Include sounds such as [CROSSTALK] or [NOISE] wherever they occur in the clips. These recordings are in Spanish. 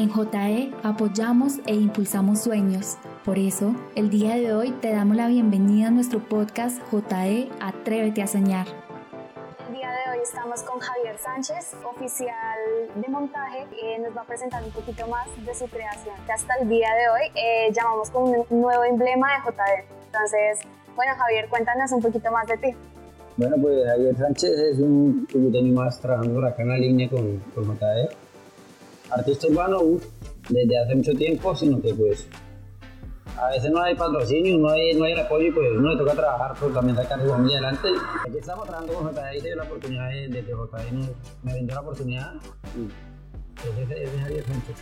En JE apoyamos e impulsamos sueños. Por eso, el día de hoy te damos la bienvenida a nuestro podcast JE Atrévete a Soñar. El día de hoy estamos con Javier Sánchez, oficial de montaje, que nos va a presentar un poquito más de su creación, que hasta el día de hoy eh, llamamos como un nuevo emblema de JE. Entonces, bueno Javier, cuéntanos un poquito más de ti. Bueno, pues Javier Sánchez es un tengo más trabajando acá en la línea con, con JE. Artista urbano, desde hace mucho tiempo, sino que pues a veces no hay patrocinio, no hay, no hay el apoyo y pues uno le toca trabajar por también sacar su familia adelante. Aquí estamos trabajando con y se dio la oportunidad de, que JE me vendió la oportunidad y pues ese, ese es Javier Sánchez.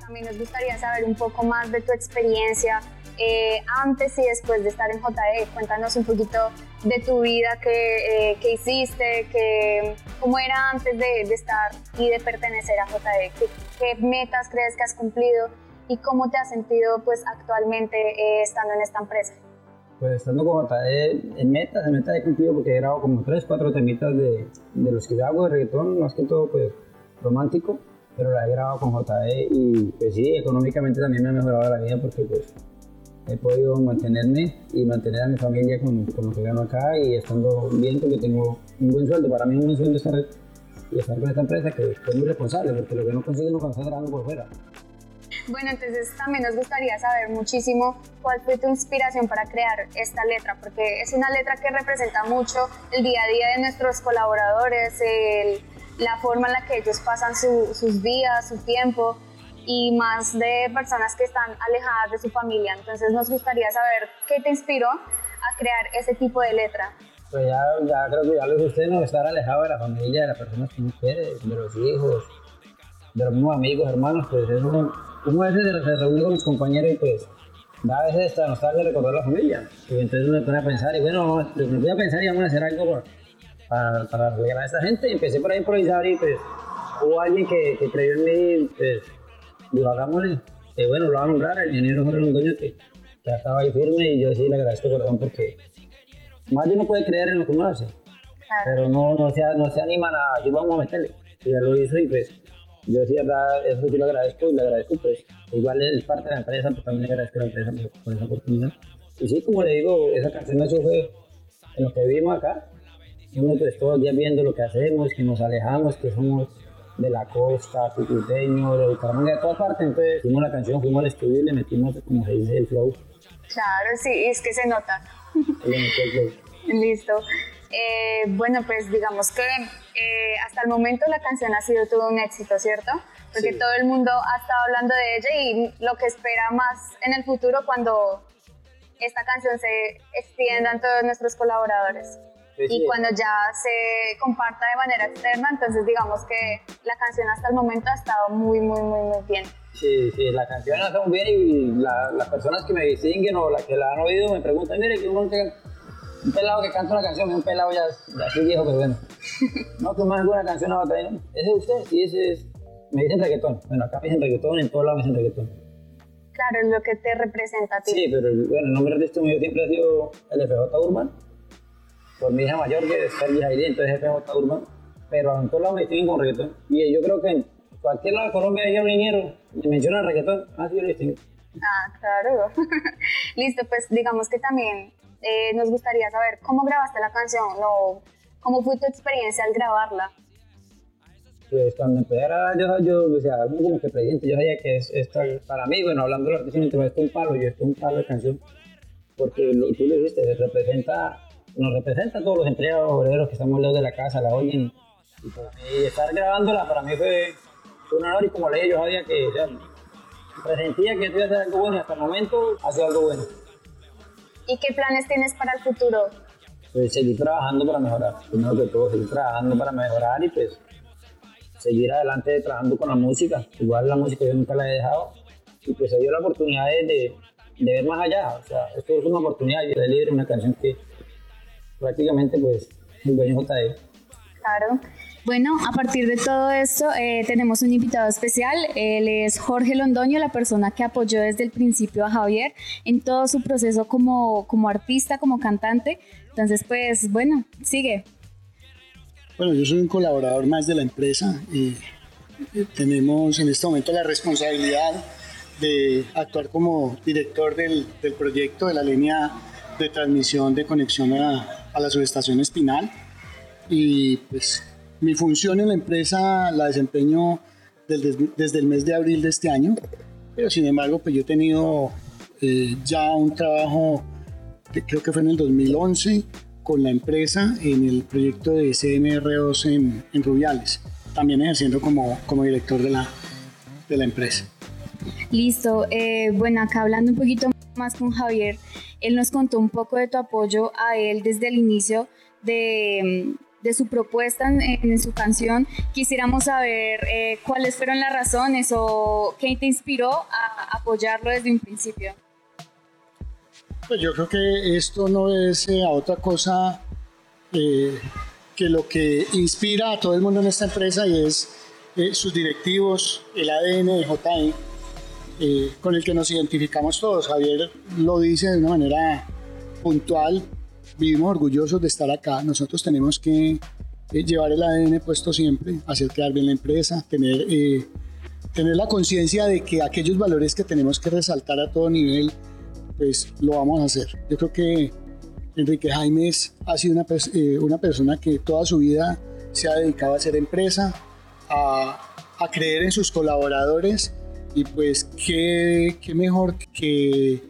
También nos gustaría saber un poco más de tu experiencia eh, antes y después de estar en JE. Cuéntanos un poquito de tu vida, qué, eh, hiciste, qué, cómo era antes de, estar y de pertenecer a JE, qué, metas crees que has cumplido y cómo te has sentido pues, actualmente eh, estando en esta empresa. Pues estando con JE, en metas, en metas he cumplido porque he grabado como 3, 4 temitas de, de los que yo hago de reggaetón, más que todo pues romántico, pero la he grabado con JE y pues sí, económicamente también me ha mejorado la vida porque pues he podido mantenerme y mantener a mi familia con, lo que gano acá y estando bien porque tengo un buen sueldo. Para mí es un buen sueldo estar, y estar con esta empresa que es muy responsable porque lo que no no cuando está trabajando por fuera. Bueno, entonces también nos gustaría saber muchísimo cuál fue tu inspiración para crear esta letra, porque es una letra que representa mucho el día a día de nuestros colaboradores, la forma en la que ellos pasan su, sus días, su tiempo y más de personas que están alejadas de su familia. Entonces nos gustaría saber qué te inspiró a crear ese tipo de letra. Pues ya, ya creo que ya lo usted, no estar alejado de la familia, de las personas que uno quiere, de los hijos, de los mismos amigos, hermanos, pues es uno, a veces se reúne con mis compañeros y pues da a veces esta nostalgia recordar la familia. Y entonces uno pone a pensar, y bueno, me voy a pensar y vamos a hacer algo para, para, regalar a esta gente. Y empecé por ahí a improvisar y pues hubo alguien que, que creyó en mí, pues digo, hagámosle. Que bueno, lo va a nombrar, el ingeniero Jorge Londoño, que ya estaba ahí firme y yo sí le agradezco corazón porque más de uno puede creer en lo que uno hace. Pero no, no, se, no se animan a, yo vamos a meterle. Y ya lo hizo y pues yo sí, verdad, eso sí lo agradezco y le agradezco, pues igual es parte de la empresa, pero también le agradezco a la empresa por, esa oportunidad. Y sí, como le digo, esa canción eso fue en lo que vivimos acá. Uno pues todos los días viendo lo que hacemos, que nos alejamos, que somos de la costa, cucuteño, de Bucaramanga, de todas partes. Entonces hicimos la canción, fuimos al estudio y le metimos, como se dice, el flow. Claro, sí, es que se nota. [LAUGHS] Listo. Eh, bueno, pues digamos que eh, hasta el momento la canción ha sido todo un éxito, ¿cierto? Porque todo el mundo ha estado hablando de ella y lo que espera más en el futuro cuando esta canción se extienda en todos nuestros colaboradores y cuando ya se comparta de manera externa, entonces digamos que la canción hasta el momento ha estado muy, muy, muy, muy bien. Sí, sí, la canción ha estado muy bien y las personas que me distinguen o las que la han oído me preguntan, mire, que un, un pelado que canta una canción, un pelado ya, así viejo, pero bueno. [LAUGHS] no, que más alguna canción a otra, ¿no? ¿Ese es usted? Sí, ese es. Me dicen reggaetón. Bueno, acá me dicen reggaetón, en todos lados me dicen reggaetón. Claro, es lo que te representa a ti. Sí, pero bueno, el nombre de este mío siempre ha sido el FJ Urban por mi hija mayor que es Sergio Jairi, entonces jefe de Urban, pero en todos lados me distinguen con reggaetón. Y yo creo que en cualquier lado de Colombia hay un niñero y menciona reggaetón, así yo lo distingo. Ah, claro. [LAUGHS] Listo, pues digamos que también eh, nos gustaría saber cómo grabaste la canción, o cómo fue tu experiencia al grabarla. Pues cuando empecé a yo, yo o sea, como que presidente, yo sabía que es, esto para mí, bueno, hablando de lo que esto es un palo, yo esto es un palo de canción, porque tú lo dijiste, representa nos representa a todos los empleados obreros que estamos lejos de la casa, la oyen. Y, estar grabándola para mí fue, un honor y como le dije, yo sabía que o sea, presentía que iba a ser algo bueno y hasta el momento ha sido algo bueno. ¿Y qué planes tienes para el futuro? Pues seguir trabajando para mejorar, primero que todo, seguir trabajando para mejorar y pues seguir adelante trabajando con la música. Igual la música yo nunca la he dejado y pues se dio la oportunidad de, de, ver más allá. O sea, esto es una oportunidad, yo le libre una canción que prácticamente pues el dueño JE. Claro. Bueno, a partir de todo esto eh, tenemos un invitado especial. Él es Jorge Londoño, la persona que apoyó desde el principio a Javier en todo su proceso como, como artista, como cantante. Entonces, pues bueno, sigue. Bueno, yo soy un colaborador más de la empresa y tenemos en este momento la responsabilidad de actuar como director del, del proyecto de la línea de transmisión de conexión a, a la subestación Espinal. Y pues mi función en la empresa la desempeño desde, desde el mes de abril de este año, pero sin embargo pues yo he tenido eh, ya un trabajo, creo que fue en el 2011, con la empresa en el proyecto de CMR2 en, en Rubiales, también ejerciendo como, como director de la, de la empresa. Listo. Eh, bueno, acá hablando un poquito más con Javier, él nos contó un poco de tu apoyo a él desde el inicio de, de su propuesta en, en, su canción. Quisiéramos saber eh, cuáles fueron las razones o qué te inspiró a apoyarlo desde un principio. Pues yo creo que esto no es eh, otra cosa eh, que lo que inspira a todo el mundo en esta empresa y es eh, sus directivos, el ADN de JI eh, con el que nos identificamos todos. Javier lo dice de una manera puntual, vivimos orgullosos de estar acá, nosotros tenemos que eh, llevar el ADN puesto siempre, hacer quedar bien la empresa, tener, eh, tener la conciencia de que aquellos valores que tenemos que resaltar a todo nivel, pues lo vamos a hacer. Yo creo que Enrique Jaimes ha sido una, eh, una persona que toda su vida se ha dedicado a hacer empresa, a, a creer en sus colaboradores y pues qué, qué mejor que,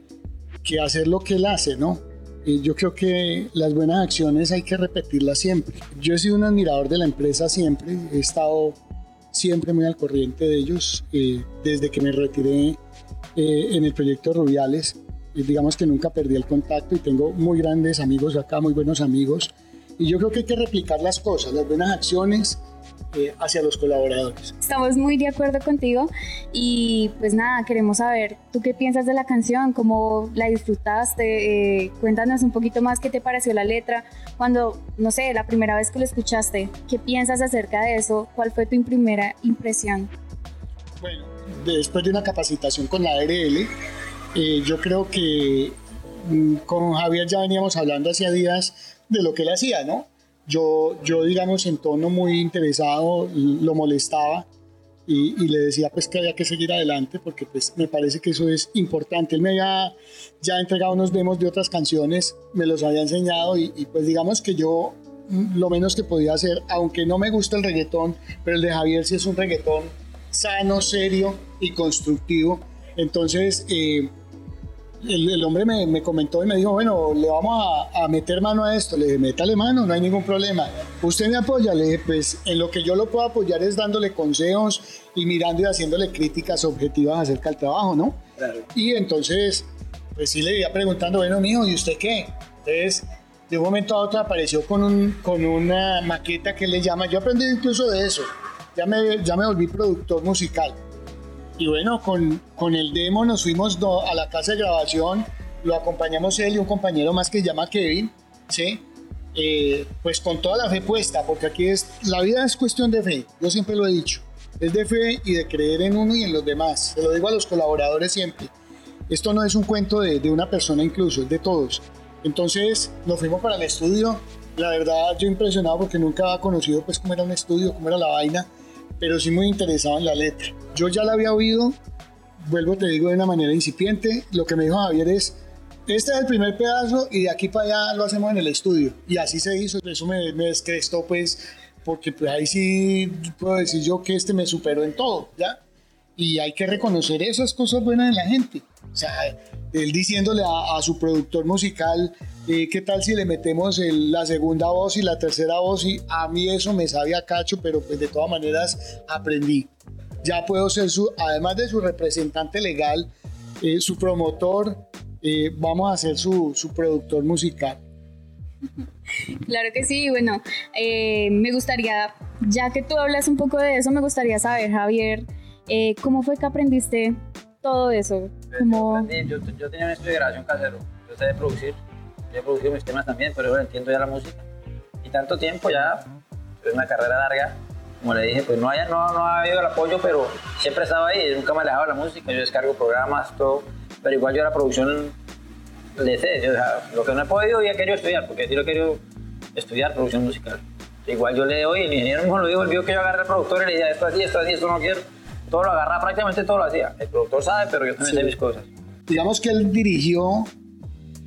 que, hacer lo que él hace, ¿no? Yo creo que las buenas acciones hay que repetirlas siempre. Yo he sido un admirador de la empresa siempre, he estado siempre muy al corriente de ellos eh, desde que me retiré eh, en el proyecto Rubiales. Eh, digamos que nunca perdí el contacto y tengo muy grandes amigos acá, muy buenos amigos. Y yo creo que hay que replicar las cosas, las buenas acciones eh, hacia los colaboradores. Estamos muy de acuerdo contigo y pues nada, queremos saber, ¿tú qué piensas de la canción? ¿Cómo la disfrutaste? Eh, cuéntanos un poquito más qué te pareció la letra. Cuando, no sé, la primera vez que lo escuchaste, ¿qué piensas acerca de eso? ¿Cuál fue tu primera impresión? Bueno, después de una capacitación con la ARL, eh, yo creo que mm, con Javier ya veníamos hablando hacía días de lo que él hacía, ¿no? Yo, yo digamos, en tono muy interesado, lo molestaba y, le decía pues que había que seguir adelante porque pues me parece que eso es importante. Él me había ya entregado unos demos de otras canciones, me los había enseñado y, pues digamos que yo lo menos que podía hacer, aunque no me gusta el reggaetón, pero el de Javier sí es un reggaetón sano, serio y constructivo. Entonces, eh, el, el, hombre me, me, comentó y me dijo, bueno, le vamos a, a, meter mano a esto. Le dije, métale mano, no hay ningún problema. ¿Usted me apoya? Le dije, pues en lo que yo lo puedo apoyar es dándole consejos y mirando y haciéndole críticas objetivas acerca del trabajo, ¿no? Claro. Y entonces, pues sí le iba preguntando, bueno, mijo, ¿y usted qué? Entonces, de un momento a otro apareció con, un, con una maqueta que le llama, yo aprendí incluso de eso, ya me, ya me volví productor musical. Y bueno, con, con el demo nos fuimos do, a la casa de grabación, lo acompañamos él y un compañero más que se llama Kevin, ¿sí? Eh, pues con toda la fe puesta, porque aquí es, la vida es cuestión de fe, yo siempre lo he dicho, es de fe y de creer en uno y en los demás, se lo digo a los colaboradores siempre, esto no es un cuento de, de una persona incluso, es de todos. Entonces nos fuimos para el estudio, la verdad yo impresionado porque nunca había conocido pues cómo era un estudio, cómo era la vaina, pero sí muy interesado en la letra. Yo ya la había oído, vuelvo te digo de una manera incipiente, lo que me dijo Javier es, este es el primer pedazo y de aquí para allá lo hacemos en el estudio. Y así se hizo, eso me, me descrestó pues, porque pues ahí sí puedo decir yo que este me superó en todo, ¿ya? Y hay que reconocer esas cosas buenas de la gente. O sea, él diciéndole a, a su productor musical, eh, ¿qué tal si le metemos el, la segunda voz y la tercera voz? Y a mí eso me sabía cacho, pero pues de todas maneras aprendí. Ya puedo ser su, además de su representante legal, eh, su promotor, eh, vamos a ser su, su, productor musical. Claro que sí, bueno, eh, me gustaría, ya que tú hablas un poco de eso, me gustaría saber, Javier, ¿cómo fue que aprendiste todo eso? ¿Cómo... Yo, yo, tenía un estudio de grabación casero, yo sé de producir, yo he producido mis temas también, pero bueno, entiendo ya la música. Y tanto tiempo ya, es una carrera larga, como le dije, pues no, haya, no, no ha habido el apoyo, pero siempre estaba ahí, nunca me alejaba la música, yo descargo programas, todo, pero igual yo la producción le sé, yo, o sea, lo que no he podido y he querido estudiar, porque sí lo he querido estudiar producción musical. Igual yo le doy, el ingeniero mismo lo dijo, el vio que yo agarré al productor y le decía esto así, esto así, esto no quiero. Todo lo agarraba, prácticamente todo lo hacía. El productor sabe, pero yo también sé mis cosas. Digamos que él dirigió,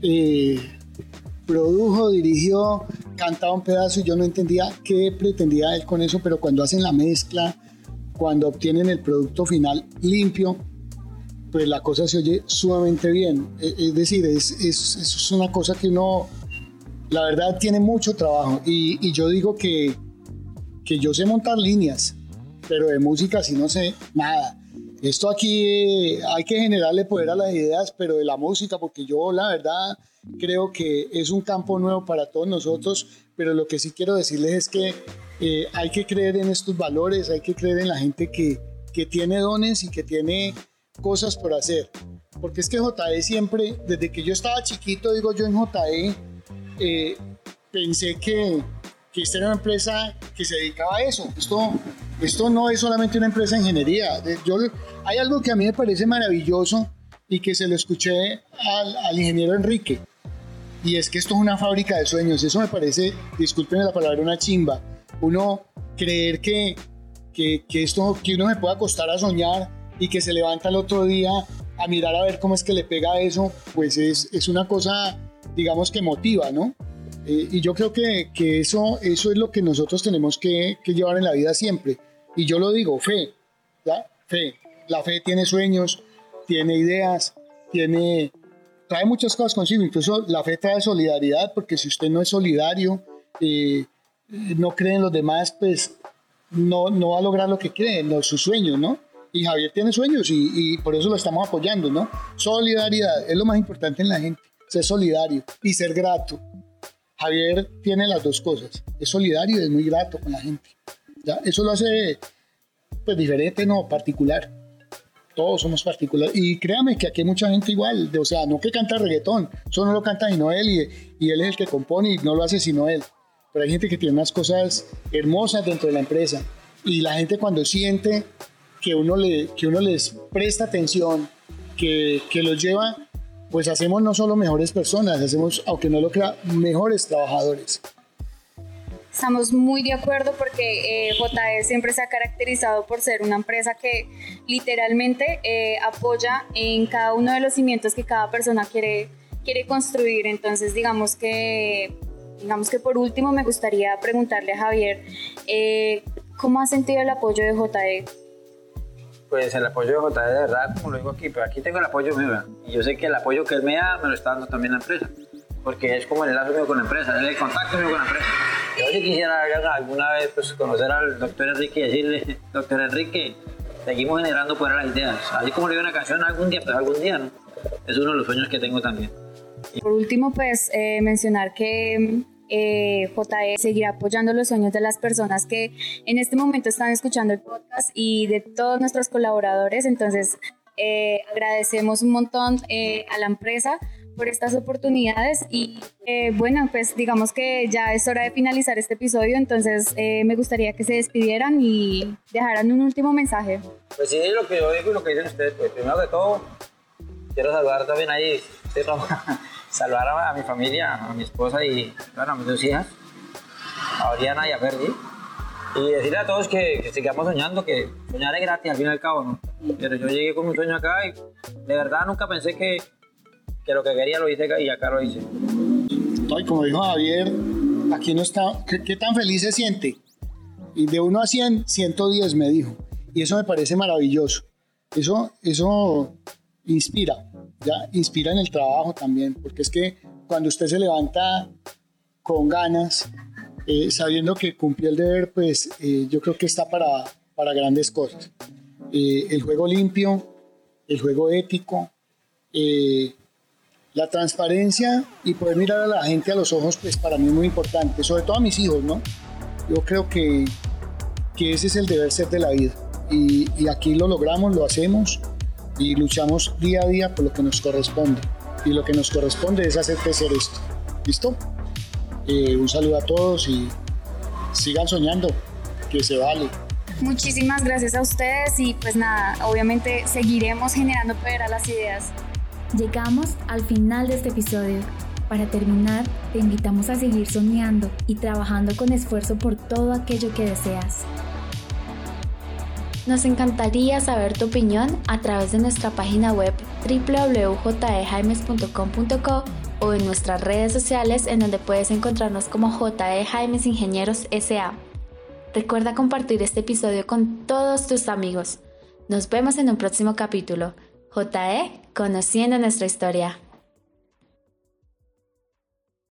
eh, produjo, dirigió, cantaba un pedazo y yo no entendía qué pretendía él con eso, pero cuando hacen la mezcla, cuando obtienen el producto final limpio, pues la cosa se oye sumamente bien. E, es decir, es, es, es una cosa que uno, la verdad, tiene mucho trabajo. Y, y, yo digo que, que yo sé montar líneas, pero de música sí no sé nada. Esto aquí eh, hay que generarle poder a las ideas, pero de la música, porque yo la verdad creo que es un campo nuevo para todos nosotros, pero lo que sí quiero decirles es que eh, hay que creer en estos valores, hay que creer en la gente que, que tiene dones y que tiene cosas por hacer. Porque es que JE siempre, desde que yo estaba chiquito, digo yo en JE, eh, pensé que, que esta era una empresa que se dedicaba a eso. Esto, esto no es solamente una empresa de ingeniería. Yo, hay algo que a mí me parece maravilloso y que se lo escuché al, al ingeniero Enrique. Y es que esto es una fábrica de sueños. Eso me parece, discúlpenme la palabra, una chimba. Uno creer que, que, que esto, que uno me pueda acostar a soñar y que se levanta el otro día a mirar a ver cómo es que le pega eso, pues es, es una cosa, digamos que motiva, ¿no? Eh, y yo creo que, que, eso, eso es lo que nosotros tenemos que, que, llevar en la vida siempre. Y yo lo digo, fe, ¿ya? Fe. La fe tiene sueños, tiene ideas, tiene, trae muchas cosas consigo. Incluso la fe trae solidaridad, porque si usted no es solidario, eh, no cree en los demás, pues no, no va a lograr lo que cree, no, sus sueños, ¿no? y Javier tiene sueños y, y, por eso lo estamos apoyando, ¿no? Solidaridad es lo más importante en la gente, ser solidario y ser grato. Javier tiene las dos cosas, es solidario y es muy grato con la gente. ¿Ya? Eso lo hace pues diferente, no, particular. Todos somos particulares. Y créame que aquí hay mucha gente igual, de, o sea, no que canta reggaetón, eso no lo canta sino él y, y él es el que compone y no lo hace sino él. Pero hay gente que tiene unas cosas hermosas dentro de la empresa. Y la gente cuando siente que uno, le, que uno les presta atención, que, que los lleva, pues hacemos no solo mejores personas, hacemos, aunque no lo crea, mejores trabajadores. Estamos muy de acuerdo porque eh, JE siempre se ha caracterizado por ser una empresa que literalmente eh, apoya en cada uno de los cimientos que cada persona quiere, quiere construir. Entonces, digamos que, digamos que por último me gustaría preguntarle a Javier, eh, ¿cómo ha sentido el apoyo de JE pues el apoyo de JD de verdad, como lo digo aquí, pero aquí tengo el apoyo mío. Y yo sé que el apoyo que él me da me lo está dando también la empresa. Porque es como el enlace mío con la empresa, es el contacto mío con la empresa. Yo si quisiera alguna vez pues, conocer al doctor Enrique y decirle, [LAUGHS] doctor Enrique, seguimos generando poder a las ideas. Así como le digo una canción algún día, pues algún día, ¿no? Es uno de los sueños que tengo también. Por último, pues eh, mencionar que eh, JE seguirá apoyando los sueños de las personas que en este momento están escuchando el podcast y de todos nuestros colaboradores. Entonces, eh, agradecemos un montón eh, a la empresa por estas oportunidades y eh, bueno, pues digamos que ya es hora de finalizar este episodio, entonces eh, me gustaría que se despidieran y dejaran un último mensaje. Pues sí, lo que yo digo y lo que dicen ustedes, pues primero que todo, quiero saludar también ahí, [LAUGHS] saludar a, mi familia, a mi esposa y bueno, a mis dos hijas, a Oriana y a Ferdi. Y decirle a todos que, que, sigamos soñando, que soñar es gratis al fin y al cabo, ¿no? Pero yo llegué con un sueño acá y de verdad nunca pensé que, que lo que quería lo hice y acá lo hice. Ay, como dijo Javier, aquí no está, ¿qué, tan feliz se siente? Y de 1 a 100, 110 me dijo. Y eso me parece maravilloso. Eso, eso inspira, ¿ya? Inspira en el trabajo también, porque es que cuando usted se levanta con ganas, eh, sabiendo que cumplió el deber, pues eh, yo creo que está para, para grandes cosas. Eh, el juego limpio, el juego ético, la transparencia y poder mirar a la gente a los ojos, pues para mí es muy importante, sobre todo a mis hijos, ¿no? Yo creo que, que ese es el deber ser de la vida. Y, y aquí lo logramos, lo hacemos y luchamos día a día por lo que nos corresponde. Y lo que nos corresponde es hacer crecer esto. ¿Listo? Eh, un saludo a todos y sigan soñando, que se vale. Muchísimas gracias a ustedes y pues nada, obviamente seguiremos generando poder a las ideas. Llegamos al final de este episodio. Para terminar, te invitamos a seguir soñando y trabajando con esfuerzo por todo aquello que deseas. Nos encantaría saber tu opinión a través de nuestra página web www.jaimes.com.co o en nuestras redes sociales en donde puedes encontrarnos como JE Jaimes Ingenieros SA. Recuerda compartir este episodio con todos tus amigos. Nos vemos en un próximo capítulo. JE, conociendo nuestra historia.